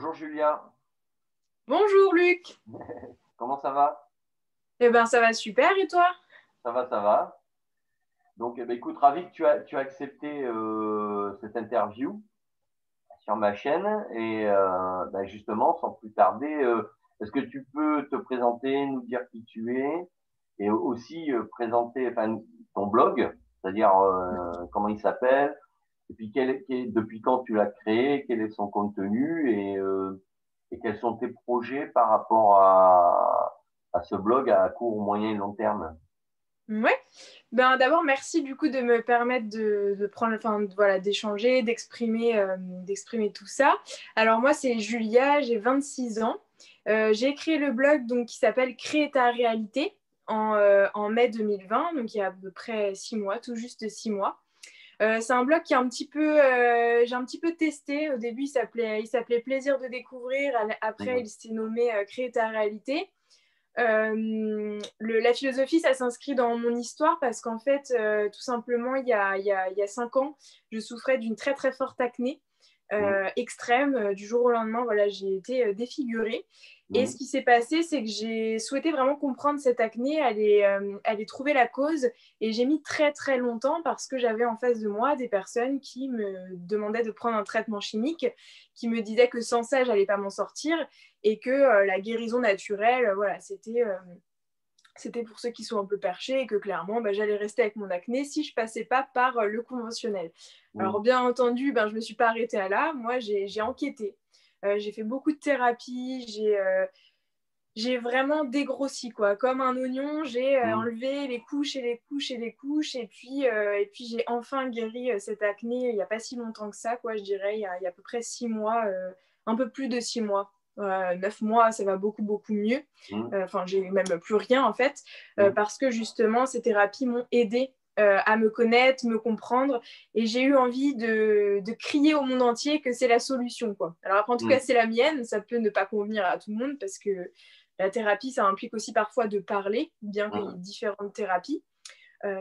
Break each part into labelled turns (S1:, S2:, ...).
S1: Bonjour Julia.
S2: Bonjour Luc.
S1: Comment ça va?
S2: Eh bien, ça va super et toi?
S1: Ça va, ça va. Donc, eh ben, écoute, ravi que tu as, tu as accepté euh, cette interview sur ma chaîne. Et euh, ben, justement, sans plus tarder, euh, est-ce que tu peux te présenter, nous dire qui tu es et aussi présenter ton blog, c'est-à-dire comment il s'appelle, et puis depuis quand tu l'as créé, quel est son contenu et, et quels sont tes projets par rapport à, ce blog à court, moyen et long terme?
S2: Oui. Ben, D'abord, merci du coup de me permettre de, prendre, enfin, voilà, d'échanger, d'exprimer, euh, d'exprimer tout ça. Alors moi, c'est Julia, j'ai 26 ans. Euh, j'ai créé le blog donc, qui s'appelle Créer ta réalité en, euh, en, mai 2020, donc il y a à peu près six mois, tout juste six mois. C'est un blog qui est un petit peu, j'ai un petit peu testé. Au début, il s'appelait, il s'appelait Plaisir de découvrir. Après, il s'est nommé Créer ta réalité. Euh, le, la philosophie, ça s'inscrit dans mon histoire parce qu'en fait, euh, tout simplement, il y, a, il, y a, il y, a, cinq ans, je souffrais d'une très très forte acné euh, extrême. Du jour au lendemain, voilà, j'ai été défigurée. Et ce qui s'est passé, c'est que j'ai souhaité vraiment comprendre cette acné, aller, aller trouver la cause. Et j'ai mis très très longtemps parce que j'avais en face de moi des personnes qui me demandaient de prendre un traitement chimique, qui me disaient que sans ça, j'allais pas m'en sortir et que euh, la guérison naturelle, euh, voilà, c'était euh, c'était pour ceux qui sont un peu perchés et que clairement, bah, j'allais rester avec mon acné si je passais pas par le conventionnel. Alors bien entendu, ben, je me suis pas arrêtée à là. Moi, j'ai enquêté. j'ai fait beaucoup de thérapie. J'ai j'ai vraiment dégrossi quoi. Comme un oignon, j'ai enlevé les couches et les couches et les couches. Et puis, et puis j'ai enfin guéri cette acné il n'y a pas si longtemps que ça, quoi. Je dirais, il y a, il y a à peu près six mois, un peu plus de six mois neuf mois, ça va beaucoup, beaucoup mieux. Mmh. Euh, enfin, j'ai même plus rien en fait, euh, mmh. parce que justement, ces thérapies m'ont aidé euh, à me connaître, me comprendre, et j'ai eu envie de, de, crier au monde entier que c'est la solution. Quoi. Alors après, en tout mmh. cas, c'est la mienne, ça peut ne pas convenir à tout le monde, parce que la thérapie, ça implique aussi parfois de parler, bien qu'il y ait différentes thérapies.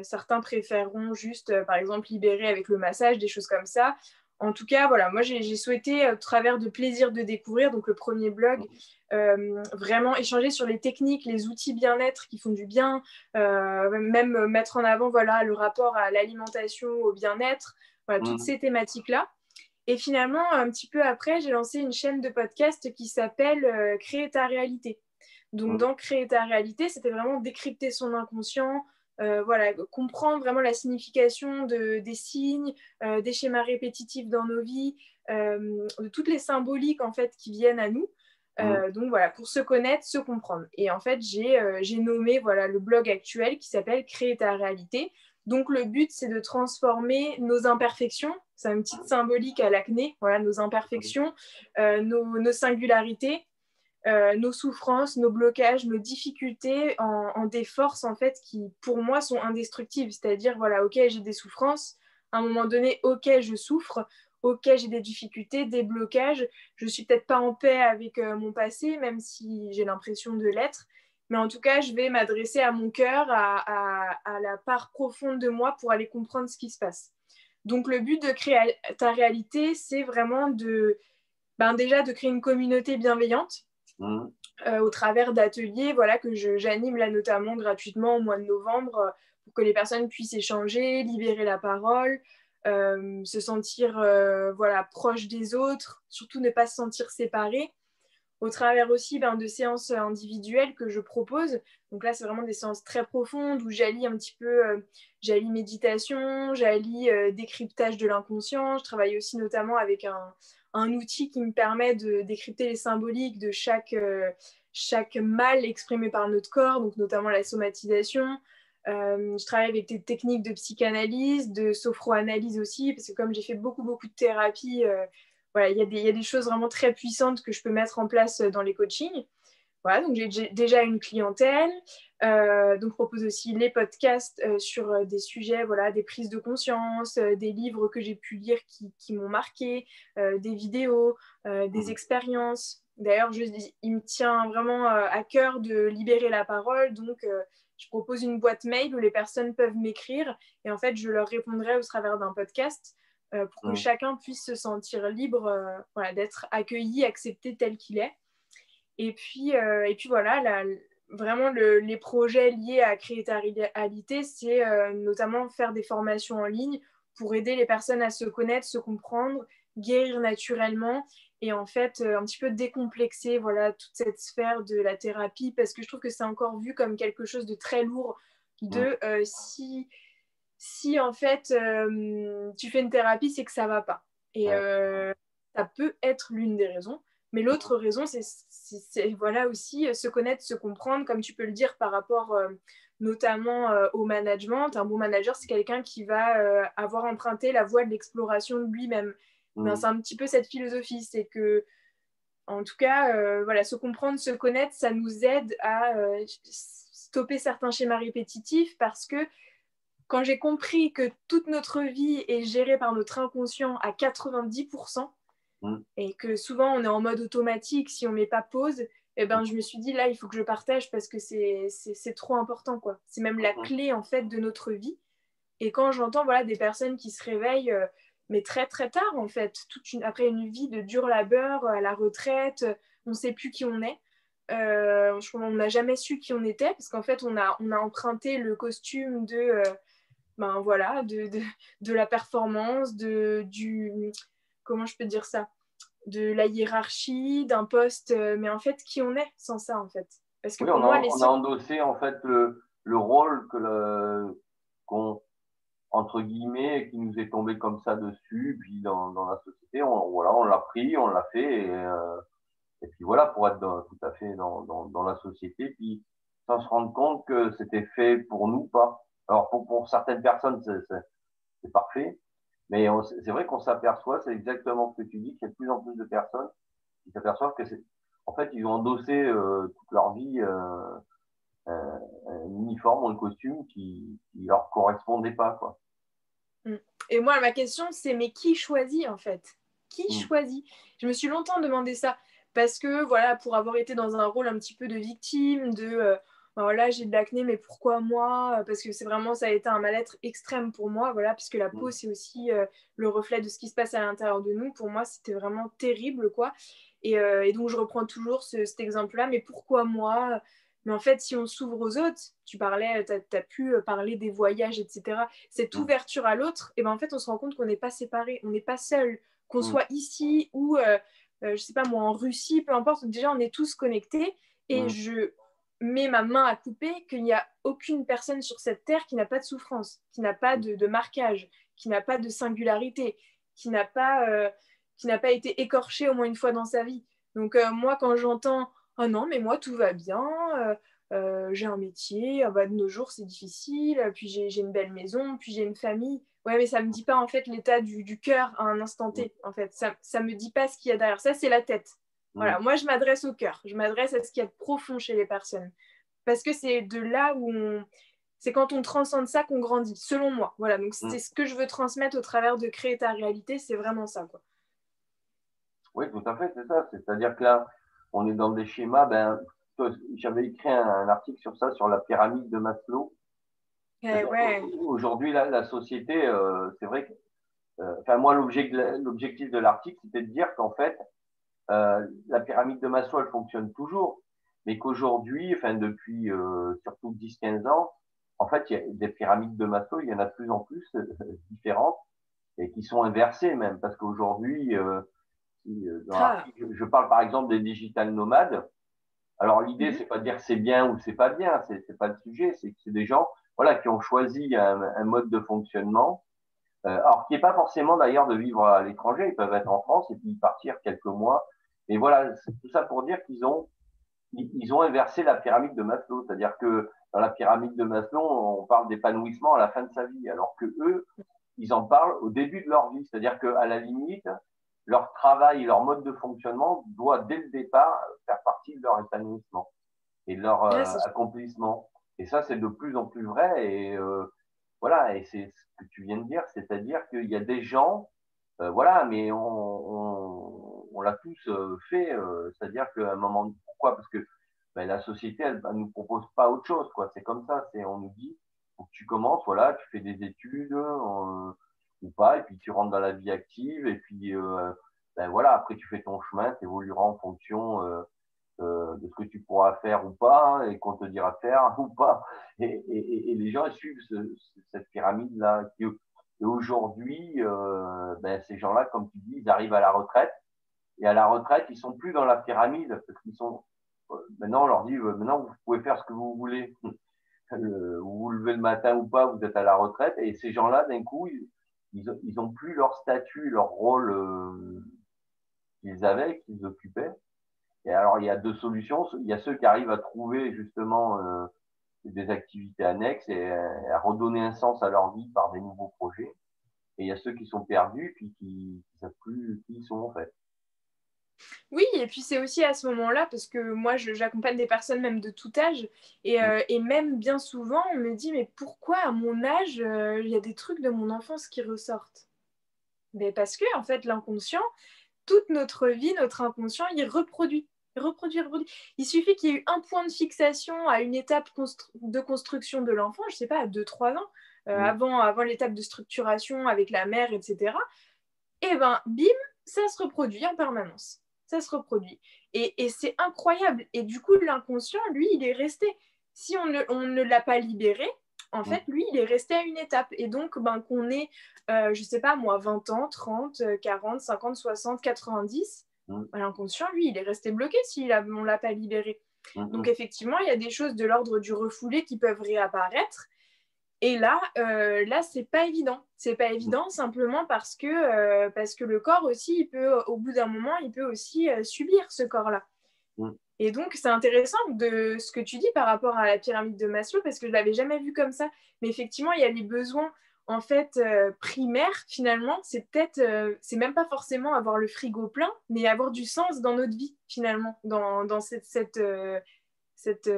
S2: certains préféreront juste, par exemple, libérer avec le massage, des choses comme ça en tout cas, voilà, moi j'ai souhaité, euh, au travers de plaisir de découvrir, donc le premier blog, euh, vraiment échanger sur les techniques, les outils bien-être qui font du bien, euh, même mettre en avant voilà, le rapport à l'alimentation, au bien-être, voilà, toutes mmh. ces thématiques-là. Et finalement, un petit peu après, j'ai lancé une chaîne de podcast qui s'appelle Créer ta réalité. Donc, mmh. dans Créer ta réalité, c'était vraiment décrypter son inconscient, euh, voilà, comprendre vraiment la signification de, des signes, euh, des schémas répétitifs dans nos vies, euh, de toutes les symboliques en fait qui viennent à nous. Mmh. Donc voilà, pour se connaître, se comprendre. Et en fait, j'ai nommé voilà, le blog actuel qui s'appelle Créer ta réalité. Donc le but, c'est de transformer nos imperfections, c'est une petite symbolique à l'acné, voilà, nos imperfections, nos, singularités, euh, nos souffrances, nos blocages, nos difficultés en, des forces en fait qui pour moi sont indestructibles. C'est-à-dire voilà, ok j'ai des souffrances, à un moment donné ok je souffre, ok j'ai des difficultés, des blocages, je suis peut-être pas en paix avec euh, mon passé même si j'ai l'impression de l'être, mais en tout cas je vais m'adresser à mon cœur, à, la part profonde de moi pour aller comprendre ce qui se passe. Donc le but de créer ta réalité, c'est vraiment de ben déjà de créer une communauté bienveillante Euh, au travers d'ateliers voilà, que j'anime là notamment gratuitement au mois de novembre euh, pour que les personnes puissent échanger, libérer la parole, euh, se sentir voilà, proche des autres, surtout ne pas se sentir séparé. Au travers aussi ben, de séances individuelles que je propose. Donc là, c'est vraiment des séances très profondes où j'allie un petit peu, j'allie méditation, j'allie décryptage de l'inconscient. Je travaille aussi notamment avec un, un outil qui me permet de décrypter les symboliques de chaque, euh, chaque mal exprimé par notre corps, donc notamment la somatisation. Euh, je travaille avec des techniques de psychanalyse, de sophroanalyse aussi, parce que comme j'ai fait beaucoup, beaucoup de thérapie, euh, voilà, il y, y, a des choses vraiment très puissantes que je peux mettre en place dans les coachings. Voilà, donc j'ai déjà une clientèle. Euh, donc, propose aussi les podcasts euh, sur euh, des sujets, voilà, des prises de conscience, des livres que j'ai pu lire qui, m'ont marqué, des vidéos, des mmh. expériences. D'ailleurs, il me tient vraiment à cœur de libérer la parole. Donc, je propose une boîte mail où les personnes peuvent m'écrire et en fait, je leur répondrai au travers d'un podcast. pour que mm. chacun puisse se sentir libre voilà, d'être accueilli, accepté tel qu'il est. Et puis, et puis voilà, la, vraiment les projets liés à créativité, c'est notamment faire des formations en ligne pour aider les personnes à se connaître, se comprendre, guérir naturellement et en fait euh, un petit peu décomplexer voilà toute cette sphère de la thérapie. Parce que je trouve que c'est encore vu comme quelque chose de très lourd de euh, si si en fait euh, tu fais une thérapie c'est que ça va pas. Et ça peut être l'une des raisons mais l'autre raison c'est voilà aussi se connaître se comprendre comme tu peux le dire par rapport notamment au management un bon manager c'est quelqu'un qui va avoir emprunté la voie de l'exploration lui-même Mm. c'est un petit peu cette philosophie, c'est que, en tout cas, euh, voilà, se comprendre, se connaître, ça nous aide à euh, stopper certains schémas répétitifs parce que quand j'ai compris que toute notre vie est gérée par notre inconscient à 90% mm. Et que souvent on est en mode automatique si on ne met pas pause, eh ben, je me suis dit là, il faut que je partage parce que c'est trop important. quoi. C'est même la mm. clé en fait de notre vie. Et quand j'entends voilà, des personnes qui se réveillent, euh, mais très très tard en fait, toute une, après une vie de dur labeur, à la retraite, on ne sait plus qui on est. Euh, on n'a jamais su qui on était parce qu'en fait on a, on a emprunté le costume de, euh, ben, voilà, de, de, de, la performance, de, du, comment je peux dire ça, de la hiérarchie, d'un poste, euh, mais en fait qui on est sans ça en fait.
S1: Parce que on, a, on a endossé en fait le, le rôle que le, qu'on entre guillemets, qui nous est tombé comme ça dessus, puis dans, dans la société, on, voilà, on l'a pris, on l'a fait, et, euh, et, puis voilà, pour être tout à fait dans, dans, dans, la société, puis sans se rendre compte que c'était fait pour nous, pas. Alors pour, pour certaines personnes, c'est parfait, mais c'est vrai qu'on s'aperçoit, c'est exactement ce que tu dis, qu'il y a de plus en plus de personnes qui s'aperçoivent que c'est, en fait, ils ont endossé euh, toute leur vie euh, euh, un uniforme ou un costume qui ne leur correspondait pas. Quoi.
S2: Mm. Et moi, ma question, c'est mais qui choisit en fait? Qui mm. choisit? Je me suis longtemps demandé ça parce que voilà, pour avoir été dans un rôle un petit peu de victime, de ben voilà, j'ai de l'acné, mais pourquoi moi? Parce que c'est vraiment, ça a été un mal-être extrême pour moi, voilà, puisque la peau, c'est aussi euh, le reflet de ce qui se passe à l'intérieur de nous. Pour moi, c'était vraiment terrible, quoi. Et, et, donc, je reprends toujours cet exemple-là, mais pourquoi moi? Mais en fait, si on s'ouvre aux autres, tu parlais, tu as, pu euh, parler des voyages, etc. Cette ouverture à l'autre, et ben en fait, on se rend compte qu'on n'est pas séparés, on n'est pas seul, qu'on soit ici ou, euh, euh, je sais pas moi, en Russie, peu importe. Déjà, on est tous connectés et je mets ma main à couper qu'il n'y a aucune personne sur cette terre qui n'a pas de souffrance, qui n'a pas de, marquage, qui n'a pas de singularité, qui n'a pas, qui n'a pas été écorché au moins une fois dans sa vie. Donc moi, quand j'entends oh non, mais moi, tout va bien. Euh, euh, j'ai un métier, ah bah, de nos jours c'est difficile, puis j'ai une belle maison, puis j'ai une famille. Ouais, mais ça me dit pas en fait l'état du, du cœur à un instant T. En fait, ça, ça me dit pas ce qu'il y a derrière. Ça, c'est la tête. Voilà, moi je m'adresse au cœur, je m'adresse à ce qu'il y a de profond chez les personnes. Parce que c'est de là où on. C'est quand on transcende ça qu'on grandit, selon moi. Voilà, donc c'est ce que je veux transmettre au travers de créer ta réalité, c'est vraiment ça. Quoi.
S1: Oui, tout à fait, c'est ça. C'est-à-dire que là, on est dans des schémas. Ben, j'avais écrit un, article sur ça, sur la pyramide de Maslow.
S2: Eh ouais.
S1: Aujourd'hui, la, la, société, euh, c'est vrai que, euh, enfin, moi, l'objectif de l'article, c'était de dire qu'en fait, euh, la pyramide de Maslow, elle fonctionne toujours, mais qu'aujourd'hui, enfin, depuis euh, surtout 10-15 ans, en fait, il y a des pyramides de Maslow, il y en a de plus en plus différentes et qui sont inversées même, parce qu'aujourd'hui, euh, ah. je parle par exemple des digital nomades. Alors l'idée, mhm. c'est pas de dire c'est bien ou c'est pas bien, c'est pas le sujet, c'est que c'est des gens voilà, qui ont choisi un, mode de fonctionnement, euh, alors qui n'est pas forcément d'ailleurs de vivre à l'étranger, ils peuvent être en France et puis partir quelques mois. Et voilà, c'est tout ça pour dire qu'ils ont ils, ont inversé la pyramide de Maslow, c'est-à-dire que dans la pyramide de Maslow, on parle d'épanouissement à la fin de sa vie, alors que eux, ils en parlent au début de leur vie, c'est-à-dire qu'à la limite, leur travail, leur mode de fonctionnement doit dès le départ faire partie de leur épanouissement et de leur euh, accomplissement. Et ça, c'est de plus en plus vrai. Et euh, voilà, et c'est ce que tu viens de dire, c'est-à-dire qu'il y a des gens, euh, voilà, mais on, on, l'a tous fait, c'est-à-dire qu'à un moment, pourquoi? Parce que ben, la société, elle ne nous propose pas autre chose, quoi. C'est comme ça, c'est on nous dit, faut que tu commences, voilà, tu fais des études ou pas, et puis tu rentres dans la vie active, et puis ben voilà, après tu fais ton chemin, tu évolueras en fonction de ce que tu pourras faire ou pas, hein, et qu'on te dira faire ou pas. Et, et, et les gens suivent cette pyramide-là. Et aujourd'hui, ben, ces gens-là, comme tu dis, ils arrivent à la retraite, et à la retraite, ils sont plus dans la pyramide, parce qu'ils sont maintenant on leur dit maintenant vous pouvez faire ce que vous voulez. vous vous levez le matin ou pas, vous êtes à la retraite. Et ces gens-là, d'un coup, ils, ils, ont plus leur statut, leur rôle euh, qu'ils avaient, qu'ils occupaient. Et alors, il y a deux solutions. Il y a ceux qui arrivent à trouver justement euh, des activités annexes et à redonner un sens à leur vie par des nouveaux projets. Et il y a ceux qui sont perdus puis qui ne savent plus qui ils sont en fait.
S2: Oui, et puis c'est aussi à ce moment-là, parce que moi j'accompagne des personnes même de tout âge, et, euh, et, même bien souvent on me dit, mais pourquoi à mon âge, euh, il y a des trucs de mon enfance qui ressortent? Mais Parce que en fait l'inconscient, toute notre vie, notre inconscient, il reproduit. Il reproduit, reproduit. Il suffit qu'il y ait eu un point de fixation à une étape de construction de l'enfant, je ne sais pas, à 2-3 ans, euh, avant, avant l'étape de structuration avec la mère, etc. Et ben, bim, ça se reproduit en permanence ça se reproduit. Et, c'est incroyable. Et du coup, l'inconscient, lui, il est resté. Si on ne, l'a pas libéré, en fait, lui, il est resté à une étape. Et donc, ben, qu'on ait, euh, je sais pas moi, 20 ans, 30, 40, 50, 60, 90, l'inconscient, lui, il est resté bloqué si on ne l'a pas libéré. Mm, donc, mm. effectivement, il y a des choses de l'ordre du refoulé qui peuvent réapparaître. Et là, euh, là, c'est pas évident. C'est pas évident simplement parce que, euh, parce que le corps aussi, il peut, au bout d'un moment, il peut aussi euh, subir ce corps-là. Mm. Et donc, c'est intéressant de ce que tu dis par rapport à la pyramide de Maslow parce que je l'avais jamais vu comme ça. Mais effectivement, il y a les besoins en fait euh, primaires. Finalement, c'est peut-être, c'est même pas forcément avoir le frigo plein, mais avoir du sens dans notre vie finalement, dans, dans cette, cette cette,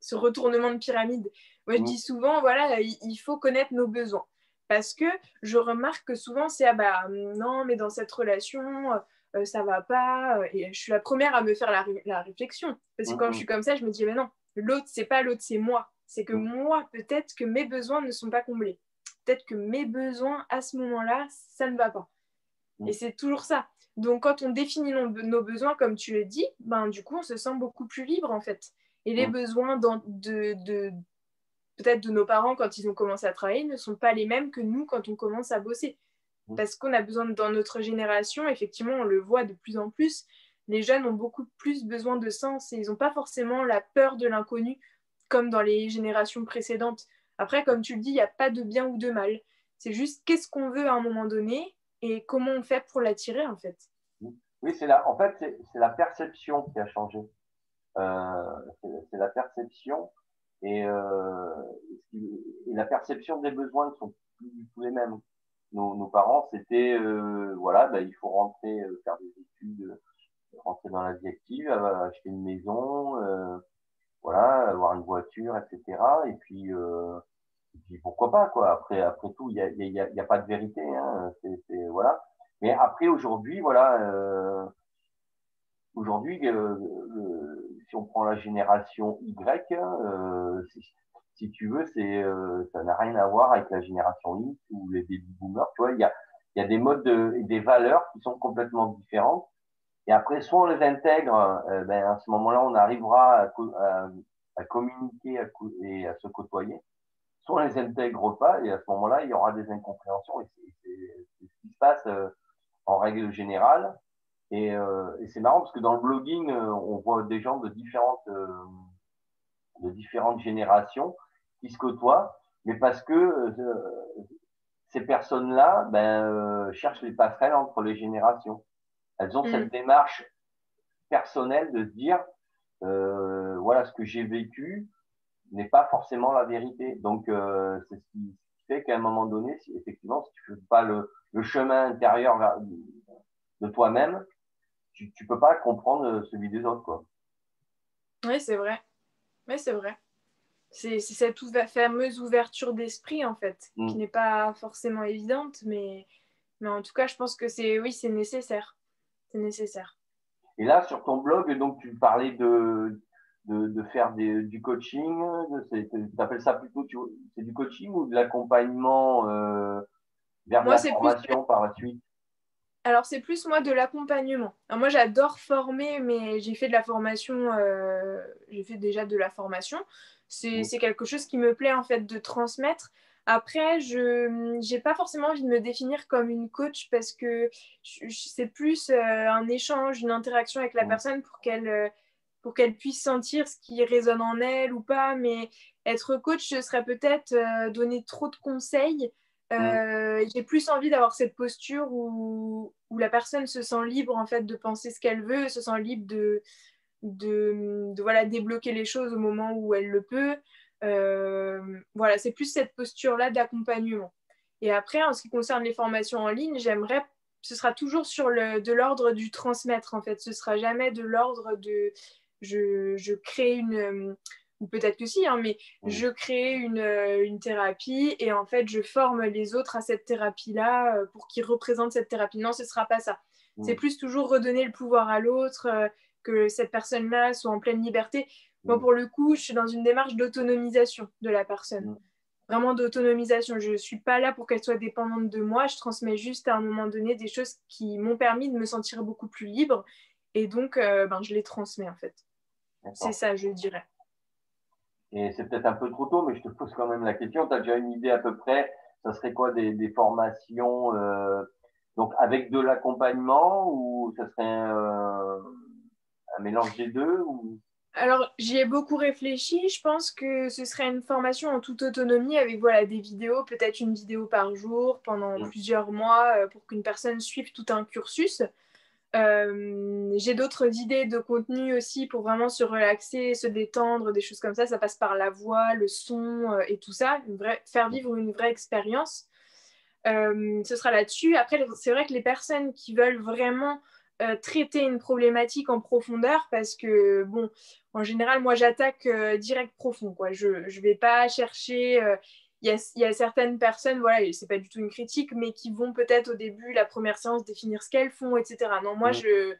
S2: ce retournement de pyramide. Moi, je dis souvent, voilà, il faut connaître nos besoins. Parce que je remarque que souvent, c'est ah bah non, mais dans cette relation, euh, ça va pas. Euh, et je suis la première à me faire la, réflexion. Parce que quand je suis comme ça, je me dis, mais non, l'autre, c'est pas l'autre, c'est moi. C'est que moi, peut-être que mes besoins ne sont pas comblés. Peut-être que mes besoins, à ce moment-là, ça ne va pas. Et c'est toujours ça. Donc, quand on définit nos, besoins, comme tu le dis, ben, du coup, on se sent beaucoup plus libre, en fait. Et les besoins de, de, peut-être de nos parents quand ils ont commencé à travailler ne sont pas les mêmes que nous quand on commence à bosser. Mmh. Parce qu'on a besoin, dans notre génération, effectivement, on le voit de plus en plus, les jeunes ont beaucoup plus besoin de sens et ils n'ont pas forcément la peur de l'inconnu comme dans les générations précédentes. Après, comme tu le dis, il n'y a pas de bien ou de mal. C'est juste qu'est-ce qu'on veut à un moment donné et comment on fait pour l'attirer en fait.
S1: Oui, c'est la, en fait, c'est la perception qui a changé. Euh, c'est la perception et, euh, et, la perception des besoins ne sont plus du tout les mêmes. Nos, nos parents, c'était, euh, voilà, bah, il faut rentrer, euh, faire des études, rentrer dans la vie active, acheter une maison, euh, voilà, avoir une voiture, etc. Et puis, euh, et puis pourquoi pas, quoi. Après, après tout, il y a, y, a, y a, pas de vérité, hein. C'est, voilà. Mais après, aujourd'hui, voilà, euh, aujourd'hui, euh, si on prend la génération Y, euh, si, tu veux, c'est euh, ça n'a rien à voir avec la génération X ou les baby boomers. Tu vois, il y a, y a des modes et des valeurs qui sont complètement différentes. Et après, soit on les intègre, euh, ben, à ce moment-là, on arrivera à, à, à communiquer et à se côtoyer. Soit on les intègre pas, et à ce moment-là, il y aura des incompréhensions. Et c'est ce qui se passe en règle générale. Et, euh, et c'est marrant parce que dans le blogging, euh, on voit des gens de différentes, euh, de différentes générations qui se côtoient, mais parce que euh, ces personnes-là ben, cherchent les passerelles entre les générations. Elles ont cette mm. démarche personnelle de se dire, voilà, ce que j'ai vécu n'est pas forcément la vérité. Donc, c'est ce qui fait qu'à un moment donné, si, effectivement, si tu fais pas le, le chemin intérieur de toi-même, tu, tu peux pas comprendre euh, celui des autres, quoi.
S2: Oui, c'est vrai. Oui, c'est vrai. C'est cette fameuse ouverture d'esprit, en fait, qui mm. n'est pas forcément évidente, mais, mais en tout cas, je pense que c'est oui, c'est nécessaire. C'est nécessaire.
S1: Et là, sur ton blog, donc, tu parlais de, de, de faire des, du coaching. Tu appelles ça plutôt c'est du coaching ou de l'accompagnement euh, vers la formation par la suite?
S2: Alors, c'est plus moi de l'accompagnement. Moi, j'adore former, mais j'ai fait de la formation, euh, j'ai fait déjà de la formation. C'est quelque chose qui me plaît, en fait, de transmettre. Après, je n'ai pas forcément envie de me définir comme une coach parce que c'est plus euh, un échange, une interaction avec la personne pour qu'elle euh, pour qu'elle puisse sentir ce qui résonne en elle ou pas. Mais être coach, ce serait peut-être donner trop de conseils euh, j'ai plus envie d'avoir cette posture où, où, la personne se sent libre en fait de penser ce qu'elle veut, se sent libre de, de, voilà, débloquer les choses au moment où elle le peut. Euh, voilà, c'est plus cette posture-là d'accompagnement. Et après, en ce qui concerne les formations en ligne, j'aimerais, ce sera toujours sur le, de l'ordre du transmettre en fait. Ce sera jamais de l'ordre de je, je crée une ou peut-être que si, hein, mais je crée une, euh, une, thérapie et en fait, je forme les autres à cette thérapie-là euh, pour qu'ils représentent cette thérapie. Non, ce ne sera pas ça. C'est plus toujours redonner le pouvoir à l'autre, euh, que cette personne-là soit en pleine liberté. Moi, pour le coup, je suis dans une démarche d'autonomisation de la personne. Vraiment d'autonomisation. Je ne suis pas là pour qu'elle soit dépendante de moi. Je transmets juste à un moment donné des choses qui m'ont permis de me sentir beaucoup plus libre. Et donc, ben, je les transmets en fait. C'est ça, je dirais.
S1: Et c'est peut-être un peu trop tôt, mais je te pose quand même la question. Tu as déjà une idée à peu près Ça serait quoi des, des formations euh, donc avec de l'accompagnement ou ça serait un, un mélange des deux ou...
S2: Alors, j'y ai beaucoup réfléchi. Je pense que ce serait une formation en toute autonomie avec voilà, des vidéos, peut-être une vidéo par jour pendant mmh. plusieurs mois euh, pour qu'une personne suive tout un cursus. Euh, j'ai d'autres idées de contenu aussi pour vraiment se relaxer, se détendre, des choses comme ça. Ça passe par la voix, le son euh, et tout ça. Faire vivre une vraie expérience. Euh, ce sera là-dessus. Après, c'est vrai que les personnes qui veulent vraiment traiter une problématique en profondeur, parce que, bon, en général, moi, j'attaque direct profond. Quoi. Je ne vais pas chercher il y, a, certaines personnes, voilà, c'est pas du tout une critique, mais qui vont peut-être au début, la première séance, définir ce qu'elles font, etc. Non, moi, je,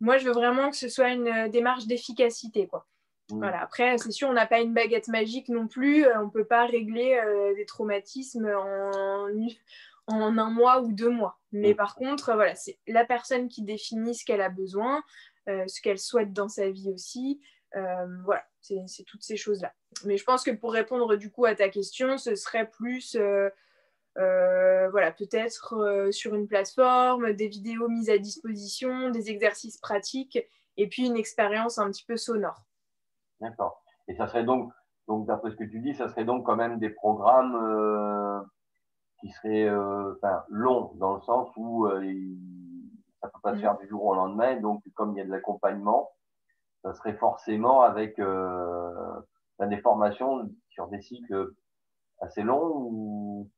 S2: moi, je veux vraiment que ce soit une euh, démarche d'efficacité, quoi. Voilà. Après, c'est sûr, on n'a pas une baguette magique non plus. Euh, on ne peut pas régler euh, des traumatismes en, en, un mois ou deux mois. Mais par contre, voilà, c'est la personne qui définit ce qu'elle a besoin, ce qu'elle souhaite dans sa vie aussi. voilà, c'est toutes ces choses-là. Mais je pense que pour répondre du coup à ta question, ce serait plus, euh, euh, voilà, peut-être euh, sur une plateforme, des vidéos mises à disposition, des exercices pratiques et puis une expérience un petit peu sonore.
S1: D'accord. Et ça serait donc, donc d'après ce que tu dis, ça serait donc quand même des programmes qui seraient longs dans le sens où ça ne peut pas se mm. faire du jour au lendemain. Donc, comme il y a de l'accompagnement, ça serait forcément avec des formations sur des cycles assez longs ou...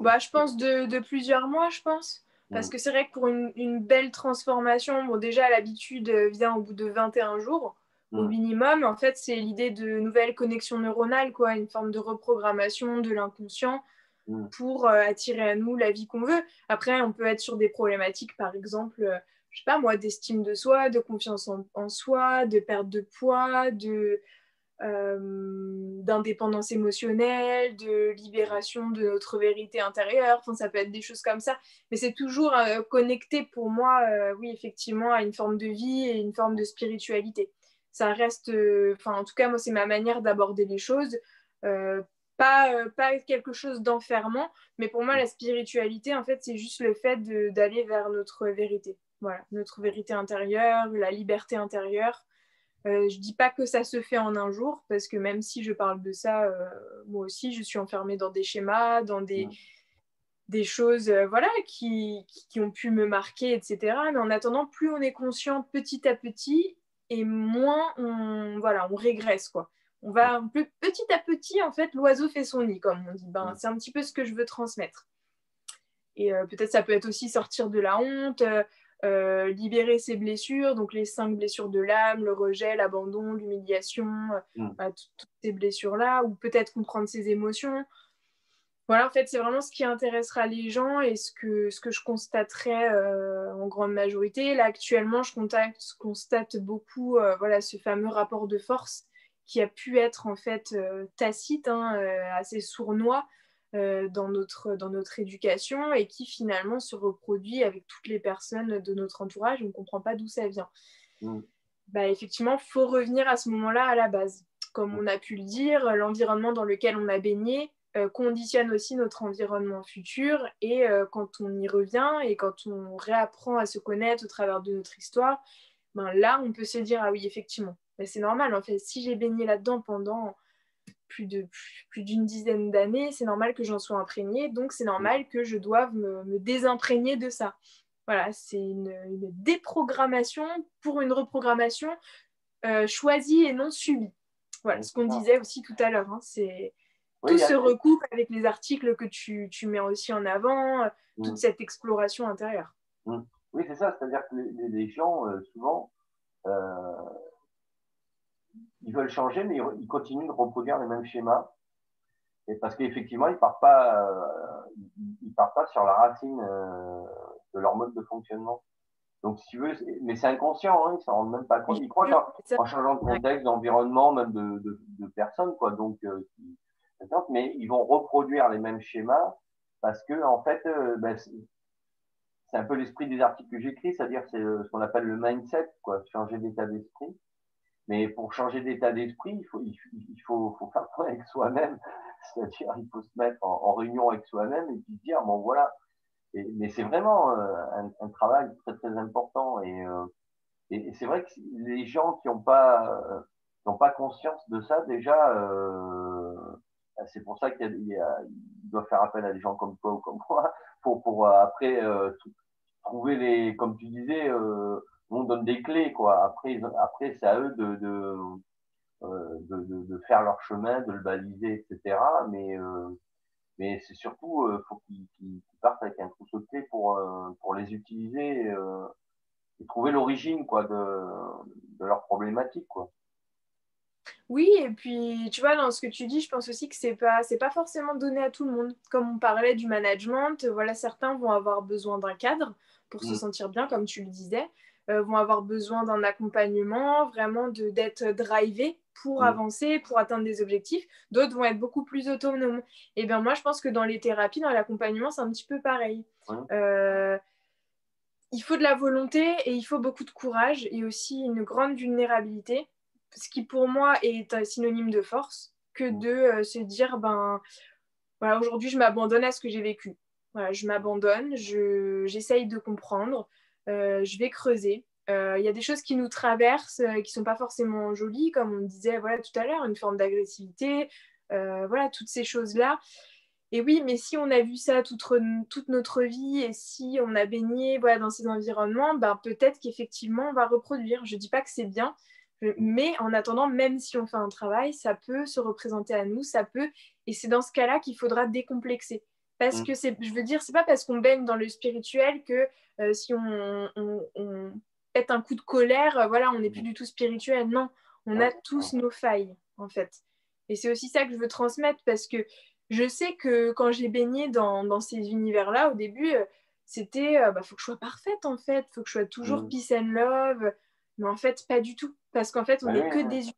S2: bah, Je pense de, plusieurs mois, je pense. Parce mm. que c'est vrai que pour une, belle transformation, bon, déjà l'habitude vient au bout de 21 jours au mm. minimum. En fait, c'est l'idée de nouvelles connexions neuronales, quoi, une forme de reprogrammation de l'inconscient mm. pour euh, attirer à nous la vie qu'on veut. Après, on peut être sur des problématiques, par exemple, euh, je sais pas moi, d'estime de soi, de confiance en, soi, de perte de poids, de euh, d'indépendance émotionnelle, de libération de notre vérité intérieure. Enfin, ça peut être des choses comme ça. Mais c'est toujours euh, connecté pour moi, euh, oui, effectivement, à une forme de vie et une forme de spiritualité. Ça reste, enfin, en tout cas, moi, c'est ma manière d'aborder les choses. pas, pas quelque chose d'enfermant, mais pour moi, la spiritualité, en fait, c'est juste le fait d'aller vers notre vérité. Voilà, notre vérité intérieure, la liberté intérieure. Euh, je dis pas que ça se fait en un jour, parce que même si je parle de ça, euh, moi aussi, je suis enfermée dans des schémas, dans des, des choses euh, voilà, qui, qui, ont pu me marquer, etc. Mais en attendant, plus on est conscient petit à petit, et moins on, voilà, on régresse. Quoi. On va petit à petit, en fait, l'oiseau fait son nid, comme on dit. Ben, c'est un petit peu ce que je veux transmettre. Et peut-être ça peut être aussi sortir de la honte, euh, libérer ses blessures, donc les cinq blessures de l'âme, le rejet, l'abandon, l'humiliation, euh, mm. toutes ces blessures-là, ou peut-être comprendre ses émotions. Voilà, en fait, c'est vraiment ce qui intéressera les gens et ce que, ce que je constaterai euh, en grande majorité. Là, actuellement, je constate, beaucoup voilà, ce fameux rapport de force qui a pu être en fait tacite, hein, assez sournois, dans, notre, dans notre éducation et qui finalement se reproduit avec toutes les personnes de notre entourage. On ne comprend pas d'où ça vient. Mm. Bah, effectivement, il faut revenir à ce moment-là à la base. Comme on a pu le dire, l'environnement dans lequel on a baigné euh, conditionne aussi notre environnement futur. Et euh, quand on y revient et quand on réapprend à se connaître au travers de notre histoire, ben là, on peut se dire, ah oui, effectivement, mais c'est normal. En fait, si j'ai baigné là-dedans pendant plus de plus d'une dizaine d'années, c'est normal que j'en sois imprégnée. Donc, c'est normal que je doive me, me désimprégner de ça. Voilà, c'est une, déprogrammation pour une reprogrammation euh, choisie et non subie. Voilà, ce qu'on disait aussi tout à l'heure. Hein, c'est tout se recoupe avec les articles que tu, tu mets aussi en avant, euh, toute mm. cette exploration intérieure.
S1: Mm. Oui, c'est ça. C'est-à-dire que les, gens, euh, souvent, ils veulent changer, mais ils continuent de reproduire les mêmes schémas. Et parce qu'effectivement, ils partent pas, ils partent pas sur la racine de leur mode de fonctionnement. Donc, si tu veux, mais c'est inconscient, hein, ils s'en rendent même pas compte. Ils croient en, changeant de contexte, d'environnement, même de, de, de, personnes, quoi. Donc, euh, mais ils vont reproduire les mêmes schémas parce que, en fait, euh, ben, c'est un peu l'esprit des articles que j'écris, c'est-à-dire c'est euh, ce qu'on appelle le mindset, quoi, changer d'état d'esprit. Mais pour changer d'état d'esprit, il faut, il, faut, faut faire avec soi-même? C'est-à-dire, il faut se mettre en, en réunion avec soi-même et puis dire, bon, voilà, mais c'est vraiment euh, un, travail très très important euh, et, et, c'est vrai que les gens qui n'ont pas qui pas conscience de ça déjà euh, c'est pour ça qu'il doit faire appel à des gens comme toi ou comme moi pour pour après trouver les comme tu disais on donne des clés quoi après après c'est à eux de de, de de, faire leur chemin de le baliser etc mais mais c'est surtout, il euh, faut qu'ils partent avec un trousseau de clés pour, euh, pour les utiliser euh, et trouver l'origine quoi de, de leur problématique quoi.
S2: Oui, et puis tu vois, dans ce que tu dis, je pense aussi que c'est pas c'est pas forcément donné à tout le monde. Comme on parlait du management, voilà, certains vont avoir besoin d'un cadre pour se mm. sentir bien, comme tu le disais. Euh, vont avoir besoin d'un accompagnement, vraiment d'être drivés pour mm. avancer, pour atteindre des objectifs. D'autres vont être beaucoup plus autonomes. Et bien moi, je pense que dans les thérapies, dans l'accompagnement, c'est un petit peu pareil. Euh, il faut de la volonté et il faut beaucoup de courage et aussi une grande vulnérabilité, ce qui pour moi est un synonyme de force que mm. de euh, se dire, ben voilà, aujourd'hui, je m'abandonne à ce que j'ai vécu. Voilà, je m'abandonne, j'essaye de comprendre, je vais creuser. Euh, il y a des choses qui nous traversent, euh, qui sont pas forcément jolies, comme on disait voilà, tout à l'heure, une forme d'agressivité, voilà, toutes ces choses-là. Et oui, mais si on a vu ça toute, toute notre vie et si on a baigné voilà, dans ces environnements, ben, peut-être qu'effectivement, on va reproduire. Je ne dis pas que c'est bien, mais en attendant, même si on fait un travail, ça peut se représenter à nous, ça peut, et c'est dans ce cas-là qu'il faudra décomplexer. Parce mm. que c'est, je veux dire, c'est pas parce qu'on baigne dans le spirituel que euh, si on, on, pète un coup de colère, euh, voilà, on n'est plus du tout spirituel. Non, on a tous nos failles, en fait. Et c'est aussi ça que je veux transmettre parce que je sais que quand j'ai baigné dans, dans ces univers-là, au début, euh, c'était bah, faut que je sois parfaite, en fait, faut que je sois toujours mm. peace and love. Mais en fait, pas du tout. Parce qu'en fait, on n'est que des humains.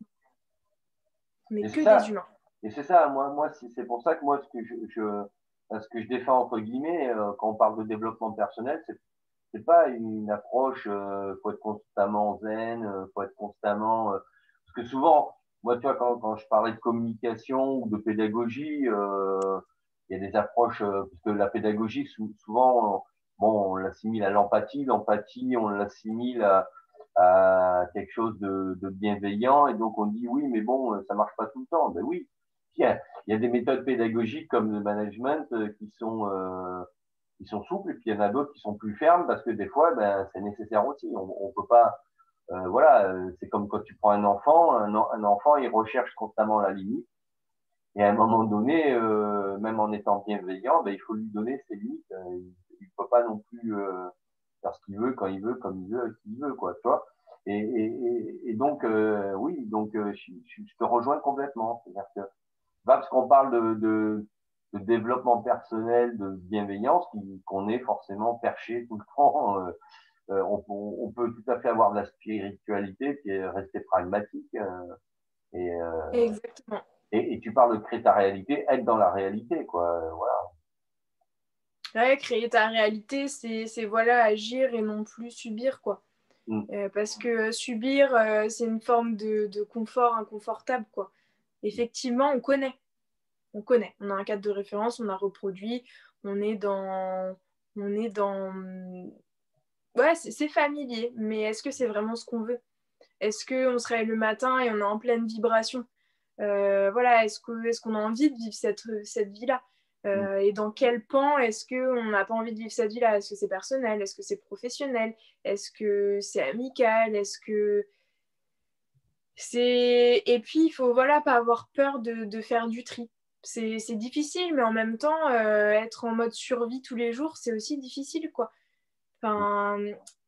S2: On n'est que des humains.
S1: Et c'est ça, moi, moi c'est pour ça que moi, ce que je ce que je défends entre guillemets euh, quand on parle de développement personnel, c'est c'est pas une approche euh, faut être constamment zen, euh, faut être constamment euh, parce que souvent moi tu vois quand, quand je parlais de communication ou de pédagogie euh, il y a des approches parce que la pédagogie souvent bon on l'assimile à l'empathie, l'empathie on l'assimile à, à quelque chose de, de bienveillant et donc on dit oui mais bon ça marche pas tout le temps. Ben oui il y a des méthodes pédagogiques comme le management euh, qui sont euh, qui sont souples et puis il y en a d'autres qui sont plus fermes parce que des fois ben c'est nécessaire aussi. On, peut pas euh, voilà c'est comme quand tu prends un enfant un, enfant il recherche constamment la limite. Et à un moment donné même en étant bienveillant ben il faut lui donner ses limites. Il, il peut pas non plus euh, faire ce qu'il veut quand il veut comme il veut qu'il veut quoi tu vois. Et, et, donc oui donc je, je, te rejoins complètement. C'est à parce qu'on parle de, de, de, développement personnel, de bienveillance, qu'on est forcément perché tout le temps. Euh, euh, on, on, peut tout à fait avoir de la spiritualité qui est restée pragmatique. Euh, et,
S2: Exactement.
S1: Et, tu parles de créer ta réalité, être dans la réalité, quoi. Voilà.
S2: Ouais, créer ta réalité, c'est voilà, agir et non plus subir, quoi. Mm. Euh, parce que subir, euh, c'est une forme de, de, confort inconfortable, quoi. Effectivement, on connaît. On connaît. On a un cadre de référence, on a reproduit, on est dans. On est dans. Ouais, c'est familier, mais est-ce que c'est vraiment ce qu'on veut? Est-ce qu'on se réveille le matin et on est en pleine vibration? Euh, Voilà, est-ce qu'on est qu'on a envie de vivre cette, cette vie-là? Euh, et dans quel pan est-ce qu'on n'a pas envie de vivre cette vie-là? Est-ce que c'est personnel? Est-ce que c'est professionnel? Est-ce que c'est amical? Est-ce que et puis il faut voilà pas avoir peur de, faire du tri. C'est difficile, mais en même temps, euh, être en mode survie tous les jours, c'est aussi difficile, quoi. Enfin,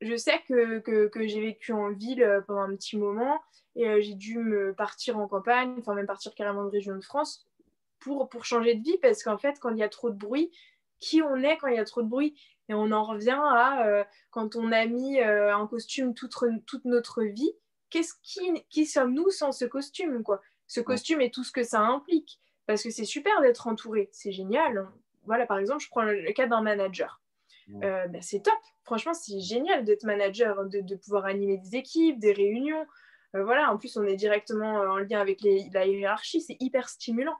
S2: je sais que, que, j'ai vécu en ville euh, pendant un petit moment et j'ai dû me partir en campagne, enfin même partir carrément de région de France pour, pour changer de vie parce qu'en fait, quand il y a trop de bruit, qui on est quand il y a trop de bruit? Et on en revient à euh, quand on a mis euh, un costume toute notre vie, qu'est-ce qui, qui sommes-nous sans ce costume quoi? Ce costume et tout ce que ça implique. Parce que c'est super d'être entouré, c'est génial. Voilà, par exemple, je prends le, cas d'un manager. Euh, ben, c'est top. Franchement, c'est génial d'être manager, de, de, pouvoir animer des équipes, des réunions. voilà, en plus, on est directement en lien avec les, la hiérarchie, c'est hyper stimulant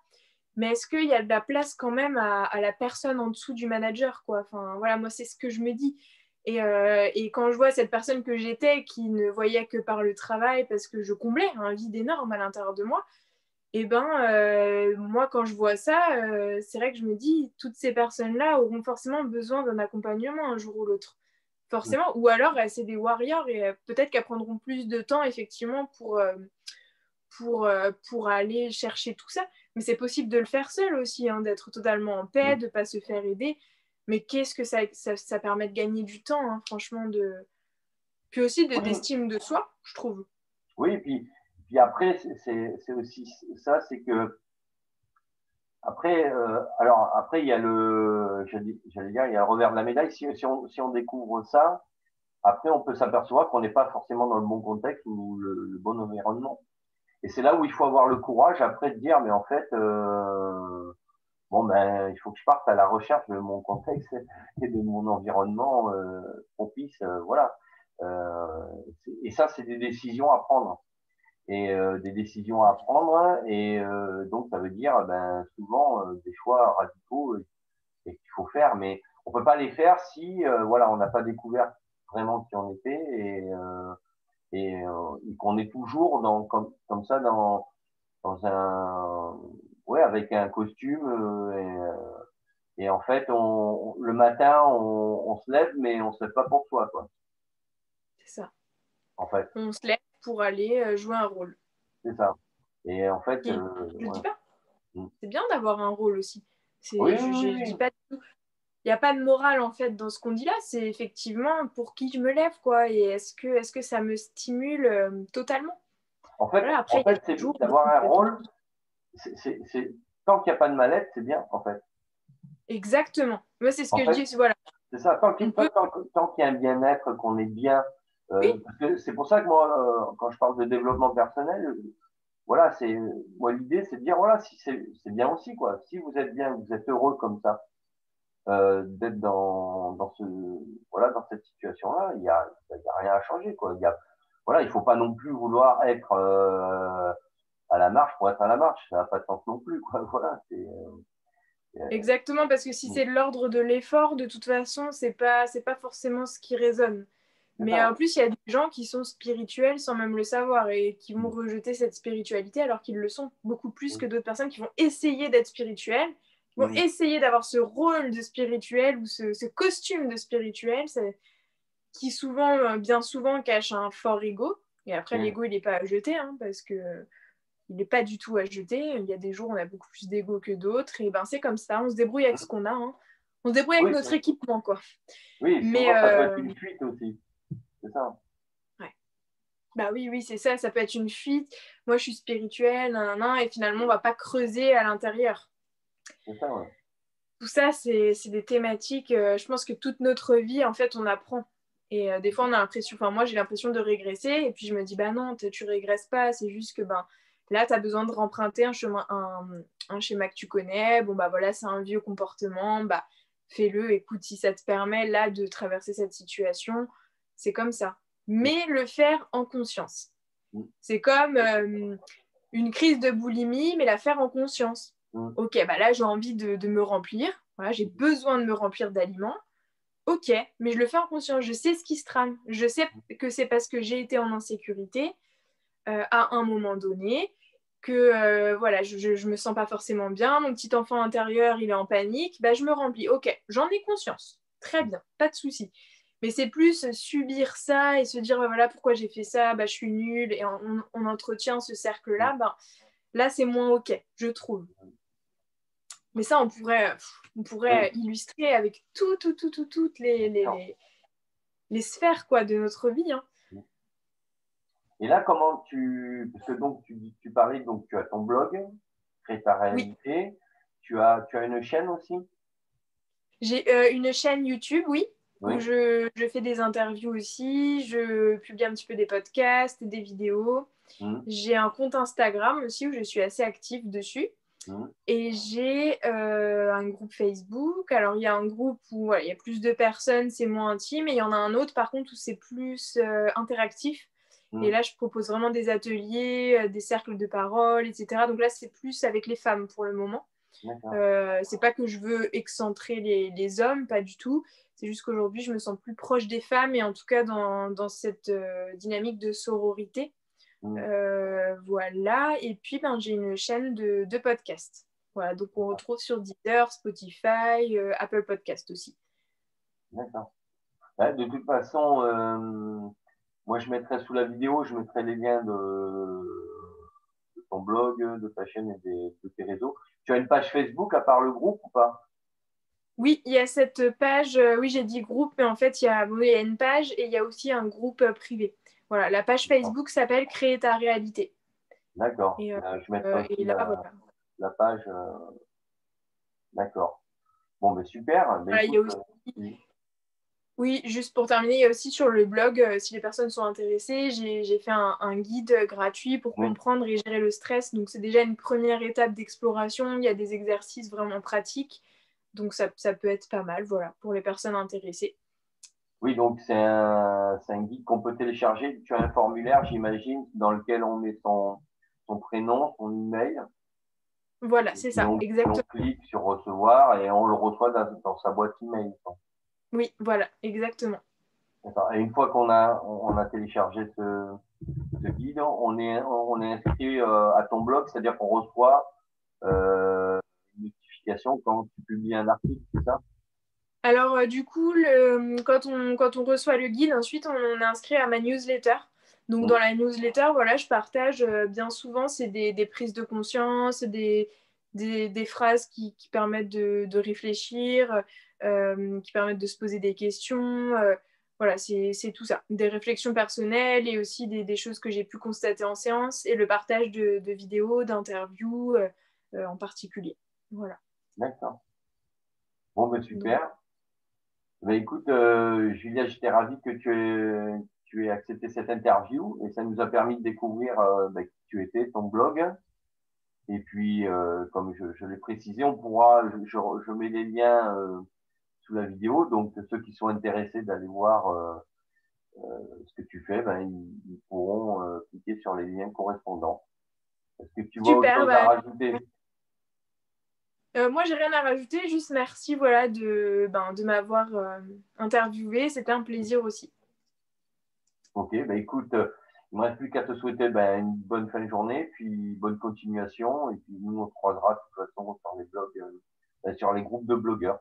S2: mais est-ce qu'il y a de la place quand même à, la personne en dessous du manager quoi? Enfin voilà moi c'est ce que je me dis et, euh, et, quand je vois cette personne que j'étais qui ne voyait que par le travail parce que je comblais un vide énorme à l'intérieur de moi et eh ben euh, moi quand je vois ça euh, c'est vrai que je me dis toutes ces personnes là auront forcément besoin d'un accompagnement un jour ou l'autre. Forcément. Ou alors c'est des warriors et peut-être qu'elles prendront plus de temps effectivement pour pour, pour aller chercher tout ça. Mais c'est possible de le faire seul aussi, hein, d'être totalement en paix, de ne pas se faire aider. Mais qu'est-ce que ça, ça, permet de gagner du temps, hein, franchement, de... puis aussi de, d'estime de soi, je trouve.
S1: Oui, puis, puis après, c'est, aussi ça, c'est que après, euh, alors après, il y a le, j'allais dire, il y a le revers de la médaille. Si, si, on, si on découvre ça, après, on peut s'apercevoir qu'on n'est pas forcément dans le bon contexte ou le bon environnement. Et c'est là où il faut avoir le courage après de dire, mais en fait, euh, bon ben, il faut que je parte à la recherche de mon contexte et de mon environnement euh, propice, euh, voilà. Euh, et ça, c'est des décisions à prendre et euh, des décisions à prendre et euh, donc ça veut dire ben souvent des choix radicaux qu'il faut faire, mais on peut pas les faire si voilà on n'a pas découvert vraiment qui on était et et, euh, qu'on est toujours dans comme, comme ça dans dans un ouais avec un costume euh, et, euh, et, en fait on, le matin on, on, se lève mais on se lève pas pour soi quoi.
S2: C'est ça.
S1: En fait.
S2: On se lève pour aller jouer un rôle.
S1: C'est ça. Et en fait
S2: je dis pas. Mm. c'est bien d'avoir un rôle aussi. C'est oui, je, dis pas tout. Il n'y a pas de morale en fait dans ce qu'on dit là. C'est effectivement pour qui je me lève quoi. Et est-ce que, est que ça me stimule euh, totalement?
S1: En fait, après, en fait c'est juste d'avoir un rôle. C'est, Tant qu'il n'y a pas de mallette, c'est bien en fait.
S2: Exactement. Moi, c'est ce que je dis. Voilà.
S1: C'est ça. Tant qu'il, y a un bien-être, qu'on est bien. Euh, c'est pour ça que moi, euh, quand je parle de développement personnel, voilà, c'est moi l'idée, c'est de dire voilà, si c'est, c'est bien aussi quoi. Si vous êtes bien, vous êtes heureux comme ça euh, d'être dans, dans, ce, voilà, dans cette situation-là, il n'y a, y a rien à changer. Quoi. Il y a, voilà, il faut pas non plus vouloir être euh, à la marche pour être à la marche. Ça n'a pas de sens non plus. Quoi. Voilà,
S2: euh, Exactement, parce que si mm. c'est l'ordre de l'effort, de toute façon, c'est pas c'est pas forcément ce qui résonne. Mais en plus, il y a des gens qui sont spirituels sans même le savoir et qui vont mm. rejeter cette spiritualité alors qu'ils le sont beaucoup plus mm. que d'autres personnes qui vont essayer d'être spirituels vont essayer d'avoir ce rôle de spirituel ou ce, costume de spirituel qui souvent, euh, bien souvent, cache un fort ego. Et après, l'ego, il n'est pas à jeter hein, parce que il n'est pas du tout à jeter. Il y a des jours où on a beaucoup plus d'ego que d'autres. Et ben, c'est comme ça. On se débrouille avec ce qu'on a. Hein. On se débrouille avec notre équipement, quoi.
S1: Oui, mais ça peut être euh, une fuite aussi. C'est ça.
S2: Ouais. Bah oui, oui, c'est ça. Ça peut être une fuite. Moi, je suis spirituelle, et finalement, on va pas creuser à l'intérieur. Tout ça, c'est des thématiques. Euh, je pense que toute notre vie, en fait, on apprend. Et euh, des fois, on a l'impression, enfin, moi, j'ai l'impression de régresser. Et puis, je me dis, bah non, tu régresses pas. C'est juste que, ben, Là, tu as besoin de remprunter un, chemin, un, schéma que tu connais. Bon, bah voilà, c'est un vieux comportement. Bah, fais-le. Écoute, si ça te permet là de traverser cette situation, c'est comme ça. Mais le faire en conscience. Mm. C'est comme euh, une crise de boulimie, mais la faire en conscience. Mm. Ok, bah là, j'ai envie de, de, me remplir. Voilà, j'ai besoin de me remplir d'aliments. Ok, mais je le fais en conscience. Je sais ce qui se trame. Je sais que c'est parce que j'ai été en insécurité euh, à un moment donné que euh, voilà, je, je, me sens pas forcément bien, mon petit enfant intérieur, il est en panique, bah, je me remplis. Ok, j'en ai conscience. Très bien, pas de souci. Mais c'est plus subir ça et se dire, bah, voilà, pourquoi j'ai fait ça, bah, je suis nulle, et on, entretient ce cercle-là, bah, là, c'est moins ok, je trouve. Mais ça, on pourrait, on pourrait illustrer avec tout, tout, tout, tout, toutes les, les, les, sphères quoi, de notre vie. Hein.
S1: Et là, comment tu. Parce que donc, tu, tu parlais, donc tu as ton blog, Crée ta réalité. Tu, as, tu as une chaîne aussi?
S2: J'ai euh, une chaîne YouTube, oui. Où je, je, fais des interviews aussi. Je publie un petit peu des podcasts, des vidéos. Mmh. J'ai un compte Instagram aussi où je suis assez active dessus. Mmh. Et j'ai euh, un groupe Facebook. Alors, il y a un groupe où il y a plus de personnes, c'est moins intime. Et il y en a un autre, par contre, où c'est plus euh, interactif. Mm. Et là, je propose vraiment des ateliers, euh, des cercles de parole, etc. Donc là, c'est plus avec les femmes pour le moment. Euh, c'est pas que je veux excentrer les, les hommes, pas du tout. C'est juste qu'aujourd'hui, je me sens plus proche des femmes et en tout cas dans, dans cette euh, dynamique de sororité. Mm. Euh, voilà. Et puis, ben, j'ai une chaîne de, de podcast. Voilà. Donc, on retrouve sur Deezer, Spotify, Apple Podcast aussi.
S1: D'accord. de toute façon, moi, je mettrai sous la vidéo, je mettrai les liens de, ton blog, de ta chaîne et de tes réseaux. Tu as une page Facebook à part le groupe ou pas?
S2: Oui, il y a cette page. Euh, oui, j'ai dit groupe, mais en fait, il y, a, une page et il y a aussi un groupe euh, privé. Voilà, la page Facebook s'appelle Créer ta réalité.
S1: D'accord. Euh, je mettrai la, page. D'accord. Bon, mais super. il y a aussi
S2: oui, juste pour terminer, il y a aussi sur le blog, euh, si les personnes sont intéressées, j'ai fait un, guide gratuit pour comprendre et gérer le stress. Donc, c'est déjà une première étape d'exploration. Il y a des exercices vraiment pratiques. Donc, ça, peut être pas mal, voilà, pour les personnes intéressées.
S1: Oui, donc c'est un, guide qu'on peut télécharger. Tu as un formulaire, j'imagine, dans lequel on met son, prénom, son email.
S2: Voilà, c'est ça, exactement.
S1: On clique sur recevoir et on le reçoit dans, dans sa boîte email.
S2: Oui, voilà, exactement.
S1: Et une fois qu'on a, on a téléchargé ce, guide, on est, on est inscrit euh, à ton blog, c'est-à-dire qu'on reçoit euh, une notification quand tu publies un article, c'est ça?
S2: Alors, euh, du coup, quand, on, quand on reçoit le guide, ensuite, on, est inscrit à ma newsletter. Donc, dans la newsletter, voilà, je partage bien souvent, c'est des, des, prises de conscience, des, des, des phrases qui, qui permettent de, de réfléchir, euh, qui permettent de se poser des questions. Euh, voilà, c'est tout ça. Des réflexions personnelles et aussi des, des choses que j'ai pu constater en séance et le partage de, de vidéos, d'interviews euh, en particulier. Voilà.
S1: D'accord. Bon, ben super. Ben, écoute, Julia, j'étais ravi que tu aies, tu aies accepté cette interview et ça nous a permis de découvrir ben, qui tu étais, ton blog. Et puis, comme je, je l'ai précisé, on pourra, je, je, mets les liens la vidéo. Donc, ceux qui sont intéressés d'aller voir euh, euh, ce que tu fais, ben, ils, pourront euh, cliquer sur les liens correspondants. Est-ce que tu vois autre chose à bah, rajouter
S2: moi, j'ai rien à rajouter, juste merci voilà, de, ben, de m'avoir interviewé. C'était un plaisir aussi.
S1: Ok, ben, écoute, il ne me reste plus qu'à te souhaiter ben, une bonne fin de journée, puis bonne continuation. Et puis nous, on se croisera de toute façon sur les blogs, sur les groupes de blogueurs.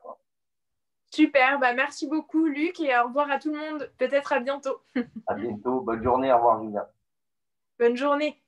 S2: Super, bah merci beaucoup Luc et au revoir à tout le monde. Peut-être à bientôt.
S1: à bientôt, bonne journée, au revoir Julia.
S2: Bonne journée.